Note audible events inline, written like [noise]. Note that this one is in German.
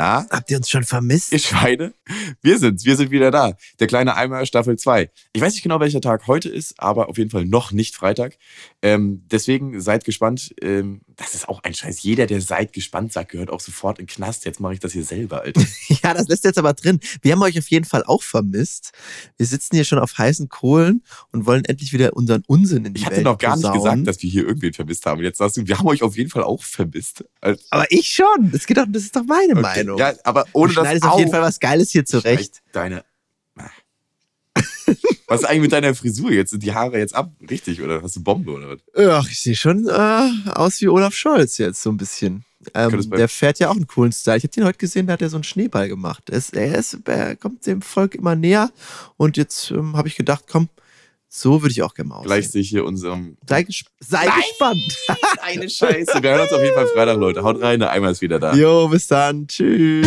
Na? Habt ihr uns schon vermisst? Ihr Schweine? Wir sind's, wir sind wieder da. Der kleine Eimer Staffel 2. Ich weiß nicht genau, welcher Tag heute ist, aber auf jeden Fall noch nicht Freitag. Ähm, deswegen seid gespannt. Ähm, das ist auch ein Scheiß. Jeder, der seid gespannt sagt, gehört auch sofort in den Knast. Jetzt mache ich das hier selber, Alter. [laughs] ja, das lässt jetzt aber drin. Wir haben euch auf jeden Fall auch vermisst. Wir sitzen hier schon auf heißen Kohlen und wollen endlich wieder unseren Unsinn in die Ich hatte Welt noch gar nicht posaunen. gesagt, dass wir hier irgendwen vermisst haben. Jetzt sagst du, wir haben euch auf jeden Fall auch vermisst. Also, Aber ich schon. Das, geht doch, das ist doch meine okay. Meinung. Ja, aber ohne das auf jeden Fall was Geiles hier zurecht. Deine. Was ist eigentlich mit deiner Frisur jetzt? Sind die Haare jetzt ab? Richtig, oder hast du Bombe oder was? Ach, ich sehe schon äh, aus wie Olaf Scholz jetzt so ein bisschen. Ähm, der fährt ja auch einen coolen Style. Ich habe den heute gesehen, da hat er so einen Schneeball gemacht. Es, er, ist, er kommt dem Volk immer näher und jetzt ähm, habe ich gedacht, komm, so würde ich auch gerne mal aussehen. Gleich sehe ich hier unserem. Sei, gesp sei gespannt. [laughs] Eine Scheiße. Wir hören uns auf jeden Fall Freitag, Leute. Haut rein, der Eimer ist wieder da. Jo, bis dann. Tschüss.